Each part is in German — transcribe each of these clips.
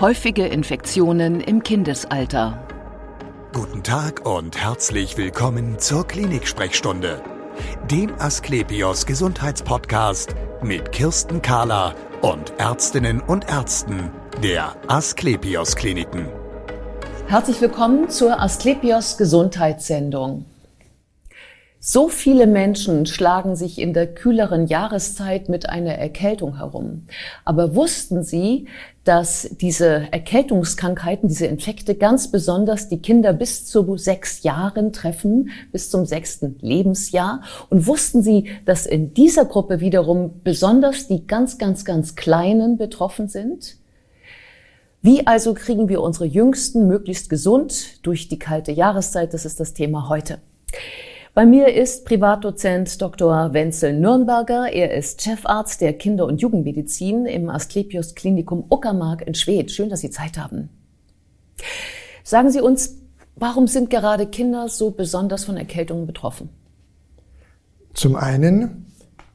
Häufige Infektionen im Kindesalter. Guten Tag und herzlich willkommen zur Klinik-Sprechstunde, dem Asklepios Gesundheitspodcast mit Kirsten Kahler und Ärztinnen und Ärzten der Asklepios Kliniken. Herzlich willkommen zur Asklepios Gesundheitssendung. So viele Menschen schlagen sich in der kühleren Jahreszeit mit einer Erkältung herum. Aber wussten Sie, dass diese Erkältungskrankheiten, diese Infekte ganz besonders die Kinder bis zu sechs Jahren treffen, bis zum sechsten Lebensjahr? Und wussten Sie, dass in dieser Gruppe wiederum besonders die ganz, ganz, ganz Kleinen betroffen sind? Wie also kriegen wir unsere Jüngsten möglichst gesund durch die kalte Jahreszeit? Das ist das Thema heute. Bei mir ist Privatdozent Dr. Wenzel Nürnberger. Er ist Chefarzt der Kinder- und Jugendmedizin im Asklepios Klinikum Uckermark in Schwedt. Schön, dass Sie Zeit haben. Sagen Sie uns, warum sind gerade Kinder so besonders von Erkältungen betroffen? Zum einen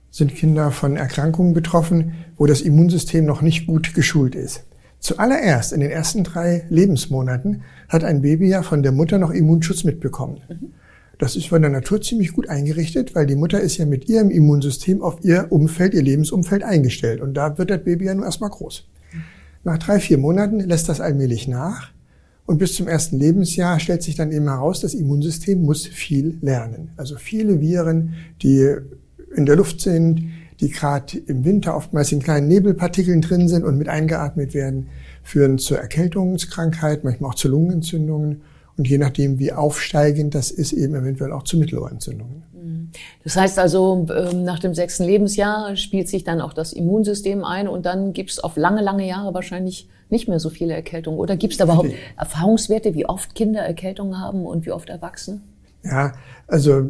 sind Kinder von Erkrankungen betroffen, wo das Immunsystem noch nicht gut geschult ist. Zuallererst in den ersten drei Lebensmonaten hat ein Baby ja von der Mutter noch Immunschutz mitbekommen. Mhm. Das ist von der Natur ziemlich gut eingerichtet, weil die Mutter ist ja mit ihrem Immunsystem auf ihr Umfeld, ihr Lebensumfeld eingestellt. Und da wird das Baby ja nur erstmal groß. Nach drei, vier Monaten lässt das allmählich nach. Und bis zum ersten Lebensjahr stellt sich dann eben heraus, das Immunsystem muss viel lernen. Also viele Viren, die in der Luft sind, die gerade im Winter oftmals in kleinen Nebelpartikeln drin sind und mit eingeatmet werden, führen zur Erkältungskrankheit, manchmal auch zu Lungenentzündungen und je nachdem, wie aufsteigend das ist, eben eventuell auch zu Mittelohrentzündungen. Mhm. Das heißt also, ähm, nach dem sechsten Lebensjahr spielt sich dann auch das Immunsystem ein und dann gibt es auf lange, lange Jahre wahrscheinlich nicht mehr so viele Erkältungen. Oder gibt es da überhaupt Erfahrungswerte, wie oft Kinder Erkältungen haben und wie oft Erwachsene? Ja, also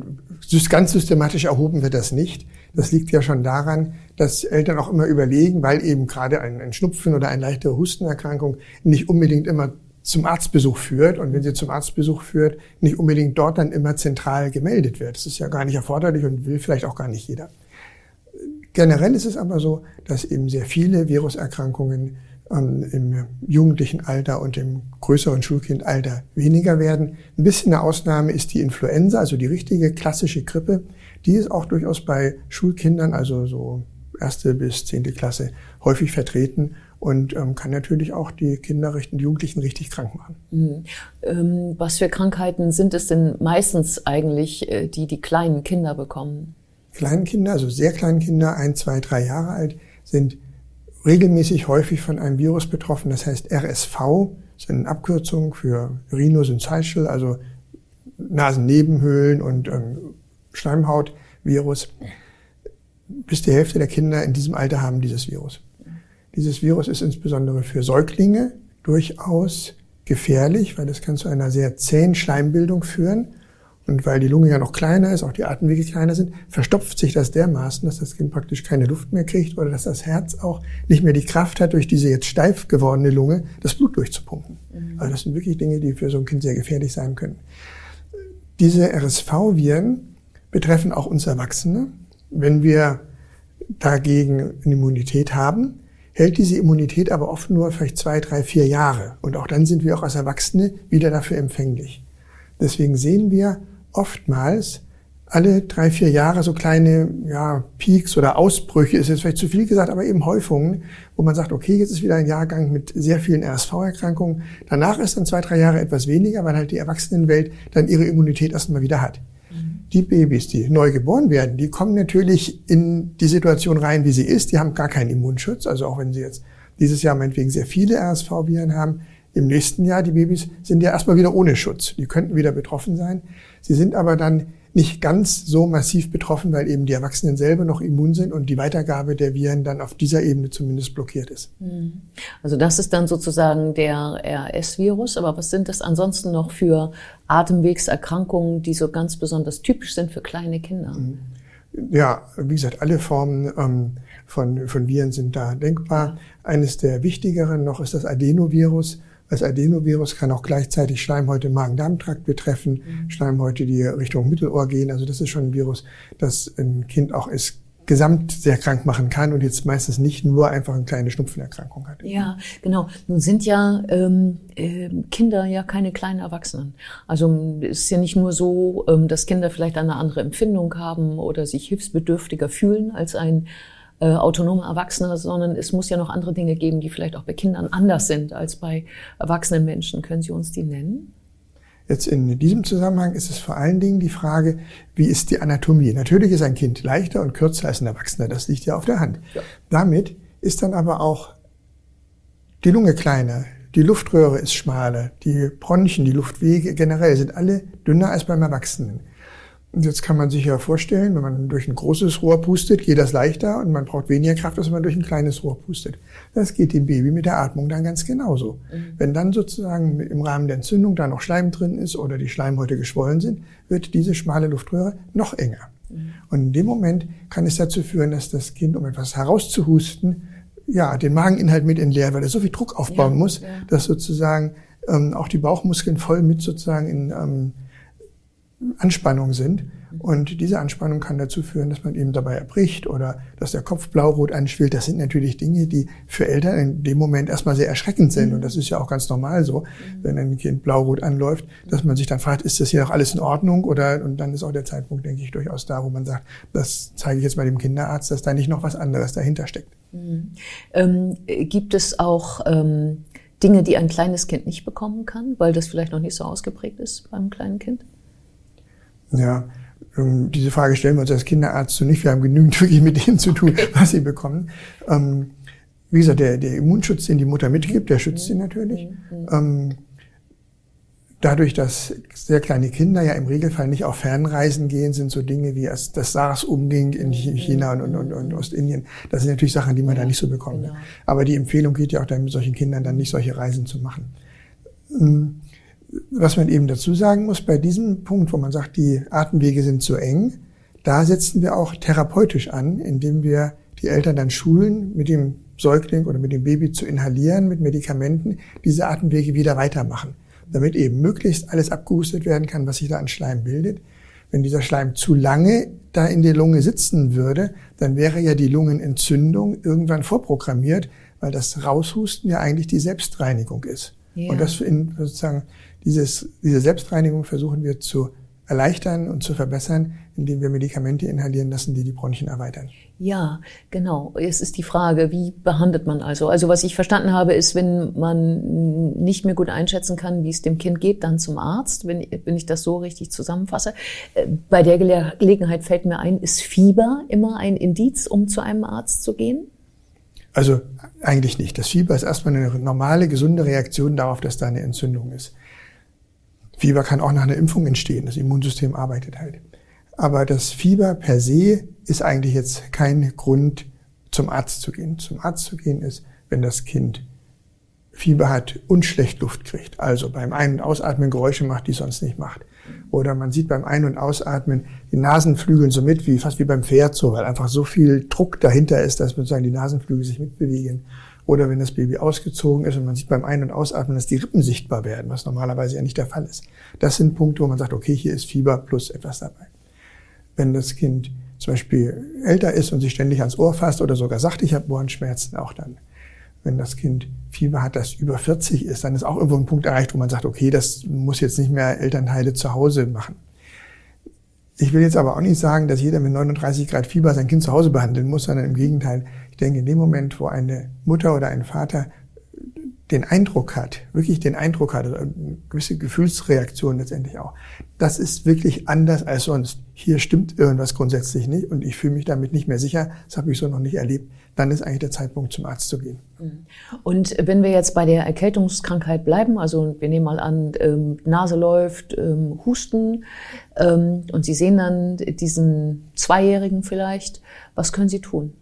ganz systematisch erhoben wird das nicht. Das liegt ja schon daran, dass Eltern auch immer überlegen, weil eben gerade ein, ein Schnupfen oder eine leichte Hustenerkrankung nicht unbedingt immer zum Arztbesuch führt und wenn sie zum Arztbesuch führt, nicht unbedingt dort dann immer zentral gemeldet wird. Das ist ja gar nicht erforderlich und will vielleicht auch gar nicht jeder. Generell ist es aber so, dass eben sehr viele Viruserkrankungen ähm, im jugendlichen Alter und im größeren Schulkindalter weniger werden. Ein bisschen eine Ausnahme ist die Influenza, also die richtige klassische Grippe. Die ist auch durchaus bei Schulkindern, also so erste bis zehnte Klasse, häufig vertreten und ähm, kann natürlich auch die Kinder, die Jugendlichen richtig krank machen. Mhm. Ähm, was für Krankheiten sind es denn meistens eigentlich, äh, die die kleinen Kinder bekommen? Kleinen Kinder, also sehr kleinen Kinder, ein, zwei, drei Jahre alt, sind regelmäßig häufig von einem Virus betroffen. Das heißt RSV, das ist eine Abkürzung für Rhinosyncytial, also Nasennebenhöhlen und ähm, Schleimhautvirus. Bis die Hälfte der Kinder in diesem Alter haben dieses Virus. Dieses Virus ist insbesondere für Säuglinge durchaus gefährlich, weil es kann zu einer sehr zähen Schleimbildung führen. Und weil die Lunge ja noch kleiner ist, auch die Atemwege kleiner sind, verstopft sich das dermaßen, dass das Kind praktisch keine Luft mehr kriegt oder dass das Herz auch nicht mehr die Kraft hat, durch diese jetzt steif gewordene Lunge das Blut durchzupumpen. Mhm. Also das sind wirklich Dinge, die für so ein Kind sehr gefährlich sein können. Diese RSV-Viren betreffen auch uns Erwachsene. Wenn wir dagegen eine Immunität haben, hält diese Immunität aber oft nur vielleicht zwei, drei, vier Jahre. Und auch dann sind wir auch als Erwachsene wieder dafür empfänglich. Deswegen sehen wir oftmals alle drei, vier Jahre so kleine ja, Peaks oder Ausbrüche, ist jetzt vielleicht zu viel gesagt, aber eben Häufungen, wo man sagt, okay, jetzt ist wieder ein Jahrgang mit sehr vielen RSV-Erkrankungen. Danach ist dann zwei, drei Jahre etwas weniger, weil halt die Erwachsenenwelt dann ihre Immunität erstmal wieder hat die Babys, die neu geboren werden, die kommen natürlich in die Situation rein, wie sie ist. Die haben gar keinen Immunschutz. Also auch wenn sie jetzt dieses Jahr meinetwegen sehr viele RSV-Viren haben, im nächsten Jahr, die Babys sind ja erstmal wieder ohne Schutz. Die könnten wieder betroffen sein. Sie sind aber dann nicht ganz so massiv betroffen, weil eben die Erwachsenen selber noch immun sind und die Weitergabe der Viren dann auf dieser Ebene zumindest blockiert ist. Mhm. Also das ist dann sozusagen der RS-Virus. Aber was sind das ansonsten noch für Atemwegserkrankungen, die so ganz besonders typisch sind für kleine Kinder? Mhm. Ja, wie gesagt, alle Formen ähm, von, von Viren sind da denkbar. Eines der wichtigeren noch ist das Adenovirus das Adenovirus kann auch gleichzeitig Schleimhäute im Magen-Darm-Trakt betreffen, mhm. Schleimhäute, die Richtung Mittelohr gehen. Also das ist schon ein Virus, das ein Kind auch ist gesamt sehr krank machen kann und jetzt meistens nicht nur einfach eine kleine Schnupfenerkrankung hat. Ja, genau. Nun sind ja ähm, äh, Kinder ja keine kleinen Erwachsenen. Also es ist ja nicht nur so, ähm, dass Kinder vielleicht eine andere Empfindung haben oder sich hilfsbedürftiger fühlen als ein äh, autonomer Erwachsener, sondern es muss ja noch andere Dinge geben, die vielleicht auch bei Kindern anders sind als bei erwachsenen Menschen. Können Sie uns die nennen? Jetzt in diesem Zusammenhang ist es vor allen Dingen die Frage, wie ist die Anatomie? Natürlich ist ein Kind leichter und kürzer als ein Erwachsener, das liegt ja auf der Hand. Ja. Damit ist dann aber auch die Lunge kleiner, die Luftröhre ist schmaler, die Bronchien, die Luftwege generell sind alle dünner als beim Erwachsenen. Und jetzt kann man sich ja vorstellen, wenn man durch ein großes Rohr pustet, geht das leichter und man braucht weniger Kraft, als wenn man durch ein kleines Rohr pustet. Das geht dem Baby mit der Atmung dann ganz genauso. Mhm. Wenn dann sozusagen im Rahmen der Entzündung da noch Schleim drin ist oder die Schleimhäute geschwollen sind, wird diese schmale Luftröhre noch enger. Mhm. Und in dem Moment kann es dazu führen, dass das Kind, um etwas herauszuhusten, ja, den Mageninhalt mit entleert, weil er so viel Druck aufbauen ja, muss, ja. dass sozusagen ähm, auch die Bauchmuskeln voll mit sozusagen in ähm, Anspannung sind. Und diese Anspannung kann dazu führen, dass man eben dabei erbricht oder dass der Kopf blaurot anschwillt. Das sind natürlich Dinge, die für Eltern in dem Moment erstmal sehr erschreckend sind. Und das ist ja auch ganz normal so, wenn ein Kind blaurot anläuft, dass man sich dann fragt, ist das hier noch alles in Ordnung? Oder, und dann ist auch der Zeitpunkt, denke ich, durchaus da, wo man sagt, das zeige ich jetzt mal dem Kinderarzt, dass da nicht noch was anderes dahinter steckt. Mhm. Ähm, gibt es auch ähm, Dinge, die ein kleines Kind nicht bekommen kann, weil das vielleicht noch nicht so ausgeprägt ist beim kleinen Kind? Ja, ähm, diese Frage stellen wir uns als Kinderarzt so nicht. Wir haben genügend wirklich mit denen zu tun, was sie bekommen. Ähm, wie gesagt, der, der Immunschutz, den die Mutter mitgibt, der schützt sie natürlich. Mhm. Ähm, dadurch, dass sehr kleine Kinder ja im Regelfall nicht auf Fernreisen gehen, sind so Dinge wie das, das SARS umging in China und, und, und, Ostindien. Das sind natürlich Sachen, die man da nicht so bekommt. Genau. Aber die Empfehlung geht ja auch dann mit solchen Kindern dann nicht solche Reisen zu machen was man eben dazu sagen muss, bei diesem Punkt, wo man sagt, die Atemwege sind zu eng, da setzen wir auch therapeutisch an, indem wir die Eltern dann schulen, mit dem Säugling oder mit dem Baby zu inhalieren mit Medikamenten, diese Atemwege wieder weitermachen, damit eben möglichst alles abgehustet werden kann, was sich da an Schleim bildet. Wenn dieser Schleim zu lange da in der Lunge sitzen würde, dann wäre ja die Lungenentzündung irgendwann vorprogrammiert, weil das Raushusten ja eigentlich die Selbstreinigung ist. Ja. Und das in, sozusagen dieses, diese Selbstreinigung versuchen wir zu erleichtern und zu verbessern, indem wir Medikamente inhalieren lassen, die die Bronchien erweitern. Ja, genau. Es ist die Frage, wie behandelt man also? Also was ich verstanden habe, ist, wenn man nicht mehr gut einschätzen kann, wie es dem Kind geht, dann zum Arzt, wenn, wenn ich das so richtig zusammenfasse. Äh, bei der Gelegenheit fällt mir ein, ist Fieber immer ein Indiz, um zu einem Arzt zu gehen? Also eigentlich nicht. Das Fieber ist erstmal eine normale, gesunde Reaktion darauf, dass da eine Entzündung ist. Fieber kann auch nach einer Impfung entstehen. Das Immunsystem arbeitet halt. Aber das Fieber per se ist eigentlich jetzt kein Grund, zum Arzt zu gehen. Zum Arzt zu gehen ist, wenn das Kind Fieber hat und schlecht Luft kriegt. Also beim Ein- und Ausatmen Geräusche macht, die sonst nicht macht. Oder man sieht beim Ein- und Ausatmen die Nasenflügel so mit, wie, fast wie beim Pferd so, weil einfach so viel Druck dahinter ist, dass sozusagen die Nasenflügel sich mitbewegen. Oder wenn das Baby ausgezogen ist und man sieht beim Ein- und Ausatmen, dass die Rippen sichtbar werden, was normalerweise ja nicht der Fall ist. Das sind Punkte, wo man sagt, okay, hier ist Fieber plus etwas dabei. Wenn das Kind zum Beispiel älter ist und sich ständig ans Ohr fasst oder sogar sagt, ich habe Ohrenschmerzen, auch dann. Wenn das Kind Fieber hat, das über 40 ist, dann ist auch irgendwo ein Punkt erreicht, wo man sagt, okay, das muss jetzt nicht mehr Elternteile zu Hause machen. Ich will jetzt aber auch nicht sagen, dass jeder mit 39 Grad Fieber sein Kind zu Hause behandeln muss, sondern im Gegenteil, denke, in dem Moment, wo eine Mutter oder ein Vater den Eindruck hat, wirklich den Eindruck hat, also eine gewisse Gefühlsreaktion letztendlich auch, das ist wirklich anders als sonst. Hier stimmt irgendwas grundsätzlich nicht und ich fühle mich damit nicht mehr sicher, das habe ich so noch nicht erlebt, dann ist eigentlich der Zeitpunkt, zum Arzt zu gehen. Mhm. Und wenn wir jetzt bei der Erkältungskrankheit bleiben, also wir nehmen mal an, ähm, Nase läuft, ähm, Husten ähm, und Sie sehen dann diesen Zweijährigen vielleicht, was können Sie tun?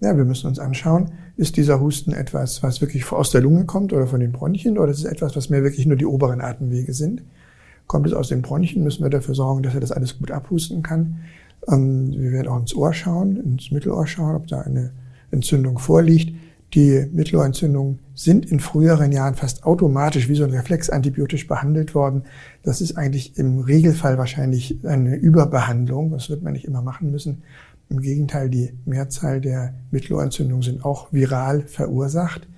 Ja, wir müssen uns anschauen, ist dieser Husten etwas, was wirklich aus der Lunge kommt oder von den Bronchien oder ist es etwas, was mehr wirklich nur die oberen Atemwege sind? Kommt es aus den Bronchien, müssen wir dafür sorgen, dass er das alles gut abhusten kann. Ähm, wir werden auch ins Ohr schauen, ins Mittelohr schauen, ob da eine Entzündung vorliegt. Die Mittelohrentzündungen sind in früheren Jahren fast automatisch wie so ein Reflex antibiotisch behandelt worden. Das ist eigentlich im Regelfall wahrscheinlich eine Überbehandlung. Das wird man nicht immer machen müssen. Im Gegenteil, die Mehrzahl der Mittelohrentzündungen sind auch viral verursacht.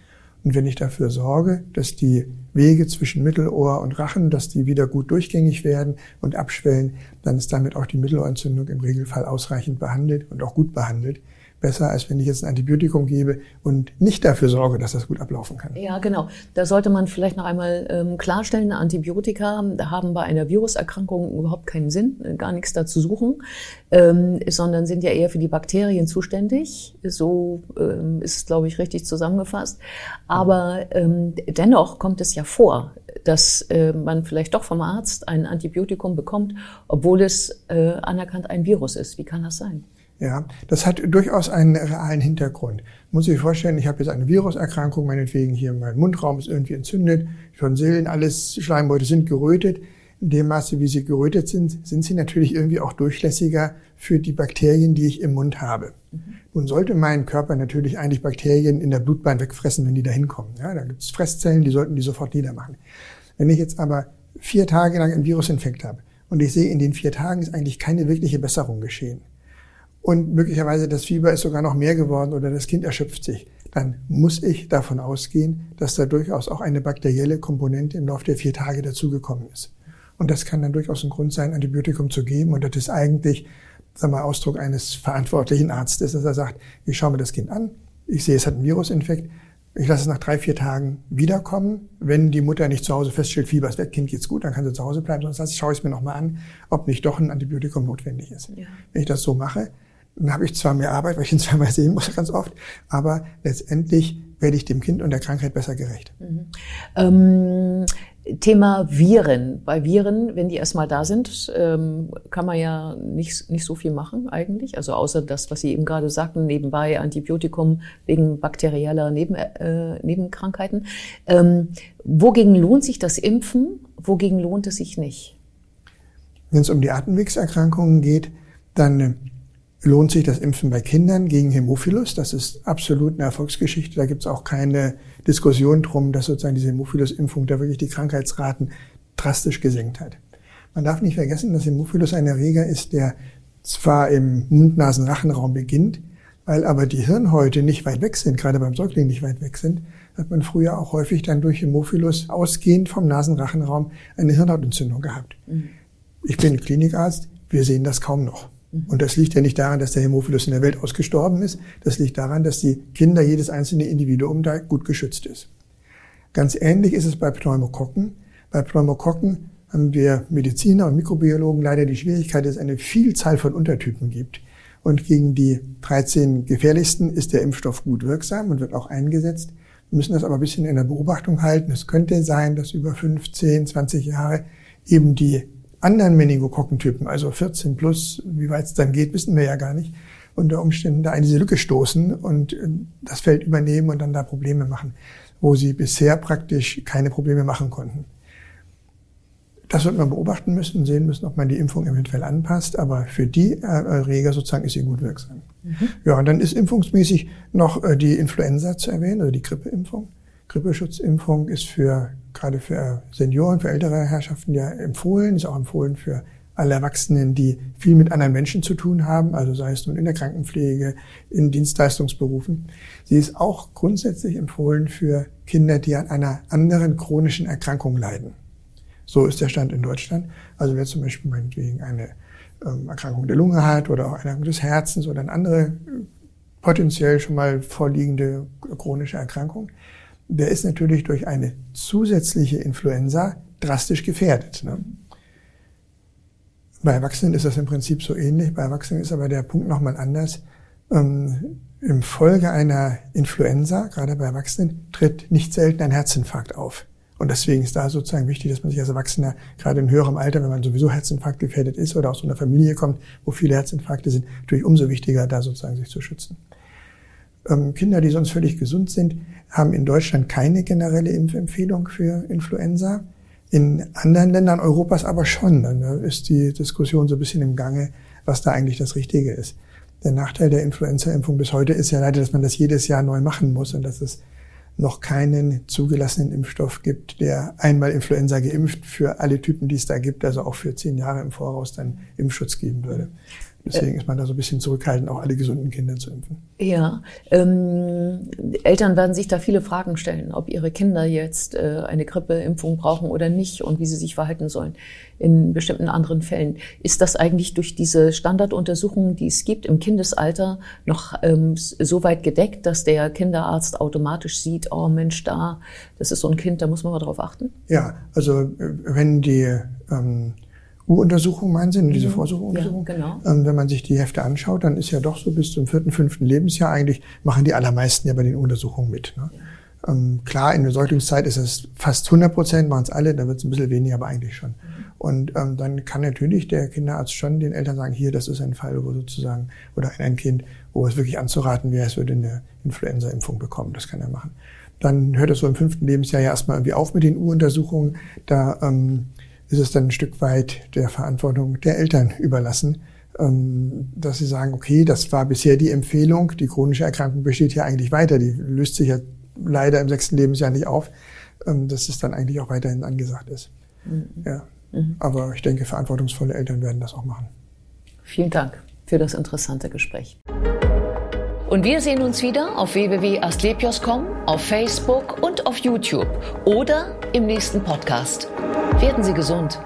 Und wenn ich dafür sorge, dass die Wege zwischen Mittelohr und Rachen, dass die wieder gut durchgängig werden und abschwellen, dann ist damit auch die Mittelohrentzündung im Regelfall ausreichend behandelt und auch gut behandelt besser, als wenn ich jetzt ein Antibiotikum gebe und nicht dafür sorge, dass das gut ablaufen kann. Ja, genau. Da sollte man vielleicht noch einmal ähm, klarstellen, Antibiotika haben bei einer Viruserkrankung überhaupt keinen Sinn, äh, gar nichts dazu suchen, ähm, sondern sind ja eher für die Bakterien zuständig. So ähm, ist, glaube ich, richtig zusammengefasst. Aber ähm, dennoch kommt es ja vor, dass äh, man vielleicht doch vom Arzt ein Antibiotikum bekommt, obwohl es äh, anerkannt ein Virus ist. Wie kann das sein? Ja, das hat durchaus einen realen Hintergrund. Muss ich vorstellen, ich habe jetzt eine Viruserkrankung, meinetwegen hier mein Mundraum ist irgendwie entzündet, Tonsillen, alles Schleimbeutel sind gerötet. In dem Maße, wie sie gerötet sind, sind sie natürlich irgendwie auch durchlässiger für die Bakterien, die ich im Mund habe. Mhm. Nun sollte mein Körper natürlich eigentlich Bakterien in der Blutbahn wegfressen, wenn die da hinkommen. Ja, da gibt es Fresszellen, die sollten die sofort niedermachen. Wenn ich jetzt aber vier Tage lang einen Virusinfekt habe und ich sehe, in den vier Tagen ist eigentlich keine wirkliche Besserung geschehen, und möglicherweise das Fieber ist sogar noch mehr geworden oder das Kind erschöpft sich, dann muss ich davon ausgehen, dass da durchaus auch eine bakterielle Komponente im Laufe der vier Tage dazugekommen ist. Und das kann dann durchaus ein Grund sein, Antibiotikum zu geben. Und das ist eigentlich, sagen wir, Ausdruck eines verantwortlichen Arztes, dass er sagt, ich schaue mir das Kind an, ich sehe, es hat einen Virusinfekt, ich lasse es nach drei, vier Tagen wiederkommen. Wenn die Mutter nicht zu Hause feststellt, Fieber ist weg, Kind geht's gut, dann kann sie zu Hause bleiben. Sonst schaue ich es mir nochmal an, ob nicht doch ein Antibiotikum notwendig ist. Ja. Wenn ich das so mache, dann habe ich zwar mehr Arbeit, weil ich ihn zweimal sehen muss ganz oft, aber letztendlich werde ich dem Kind und der Krankheit besser gerecht. Mhm. Ähm, Thema Viren. Bei Viren, wenn die erstmal da sind, ähm, kann man ja nicht, nicht so viel machen eigentlich. Also außer das, was Sie eben gerade sagten, nebenbei Antibiotikum wegen bakterieller Neben, äh, Nebenkrankheiten. Ähm, wogegen lohnt sich das Impfen? Wogegen lohnt es sich nicht? Wenn es um die Atemwegserkrankungen geht, dann äh, lohnt sich das Impfen bei Kindern gegen Hämophilus. Das ist absolut eine Erfolgsgeschichte. Da gibt es auch keine Diskussion drum, dass sozusagen diese Hämophilus-Impfung da wirklich die Krankheitsraten drastisch gesenkt hat. Man darf nicht vergessen, dass Hämophilus ein Erreger ist, der zwar im Mund-Nasen-Rachenraum beginnt, weil aber die Hirnhäute nicht weit weg sind, gerade beim Säugling nicht weit weg sind, hat man früher auch häufig dann durch Hämophilus ausgehend vom Nasenrachenraum eine Hirnhautentzündung gehabt. Mhm. Ich bin Klinikarzt, wir sehen das kaum noch. Und das liegt ja nicht daran, dass der Hämophilus in der Welt ausgestorben ist. Das liegt daran, dass die Kinder, jedes einzelne Individuum da gut geschützt ist. Ganz ähnlich ist es bei Pneumokokken. Bei Pneumokokken haben wir Mediziner und Mikrobiologen leider die Schwierigkeit, dass es eine Vielzahl von Untertypen gibt. Und gegen die 13 gefährlichsten ist der Impfstoff gut wirksam und wird auch eingesetzt. Wir müssen das aber ein bisschen in der Beobachtung halten. Es könnte sein, dass über 15, 20 Jahre eben die anderen Meningokokkentypen, also 14 plus, wie weit es dann geht, wissen wir ja gar nicht, unter Umständen da in diese Lücke stoßen und äh, das Feld übernehmen und dann da Probleme machen, wo sie bisher praktisch keine Probleme machen konnten. Das wird man beobachten müssen sehen müssen, ob man die Impfung eventuell anpasst, aber für die äh, Erreger sozusagen ist sie gut wirksam. Mhm. Ja, und dann ist impfungsmäßig noch äh, die Influenza zu erwähnen, oder die Grippeimpfung. Grippeschutzimpfung ist für gerade für Senioren, für ältere Herrschaften ja empfohlen, ist auch empfohlen für alle Erwachsenen, die viel mit anderen Menschen zu tun haben, also sei es nun in der Krankenpflege, in Dienstleistungsberufen. Sie ist auch grundsätzlich empfohlen für Kinder, die an einer anderen chronischen Erkrankung leiden. So ist der Stand in Deutschland. Also wer zum Beispiel meinetwegen eine ähm, Erkrankung der Lunge hat oder auch eine Erkrankung des Herzens oder eine andere äh, potenziell schon mal vorliegende chronische Erkrankung, der ist natürlich durch eine zusätzliche Influenza drastisch gefährdet. Ne? Bei Erwachsenen ist das im Prinzip so ähnlich. Bei Erwachsenen ist aber der Punkt nochmal anders. Ähm, Im Folge einer Influenza, gerade bei Erwachsenen, tritt nicht selten ein Herzinfarkt auf. Und deswegen ist da sozusagen wichtig, dass man sich als Erwachsener, gerade in höherem Alter, wenn man sowieso Herzinfarkt gefährdet ist oder aus so einer Familie kommt, wo viele Herzinfarkte sind, natürlich umso wichtiger, da sozusagen sich zu schützen. Ähm, Kinder, die sonst völlig gesund sind, haben in Deutschland keine generelle Impfempfehlung für Influenza. In anderen Ländern Europas aber schon. Da ist die Diskussion so ein bisschen im Gange, was da eigentlich das Richtige ist. Der Nachteil der Influenza-Impfung bis heute ist ja leider, dass man das jedes Jahr neu machen muss und dass es noch keinen zugelassenen Impfstoff gibt, der einmal Influenza geimpft für alle Typen, die es da gibt, also auch für zehn Jahre im Voraus dann Impfschutz geben würde. Deswegen ist man da so ein bisschen zurückhaltend, auch alle gesunden Kinder zu impfen. Ja, ähm, Eltern werden sich da viele Fragen stellen, ob ihre Kinder jetzt äh, eine Grippeimpfung brauchen oder nicht und wie sie sich verhalten sollen in bestimmten anderen Fällen. Ist das eigentlich durch diese Standarduntersuchungen, die es gibt im Kindesalter, noch ähm, so weit gedeckt, dass der Kinderarzt automatisch sieht, oh Mensch, da, das ist so ein Kind, da muss man mal drauf achten? Ja, also äh, wenn die ähm, U-Untersuchung meinen Sie, diese mhm. Vorsorgeuntersuchung? Ja, genau. Ähm, wenn man sich die Hefte anschaut, dann ist ja doch so bis zum vierten, fünften Lebensjahr eigentlich, machen die allermeisten ja bei den Untersuchungen mit. Ne? Ja. Ähm, klar, in der Säuglingszeit ist es fast 100 Prozent, machen es alle, da wird es ein bisschen weniger, aber eigentlich schon. Mhm. Und ähm, dann kann natürlich der Kinderarzt schon den Eltern sagen, hier, das ist ein Fall, wo sozusagen, oder ein Kind, wo es wirklich anzuraten wäre, es würde eine Influenza-Impfung bekommen. Das kann er machen. Dann hört es so im fünften Lebensjahr ja erstmal irgendwie auf mit den U-Untersuchungen. Da ähm, ist es dann ein Stück weit der Verantwortung der Eltern überlassen, ähm, dass sie sagen, okay, das war bisher die Empfehlung, die chronische Erkrankung besteht ja eigentlich weiter, die löst sich ja leider im sechsten Lebensjahr nicht auf, ähm, dass es dann eigentlich auch weiterhin angesagt ist. Mhm. Ja. Mhm. Aber ich denke, verantwortungsvolle Eltern werden das auch machen. Vielen Dank für das interessante Gespräch. Und wir sehen uns wieder auf www.astlepios.com, auf Facebook und auf YouTube oder im nächsten Podcast. Werden Sie gesund.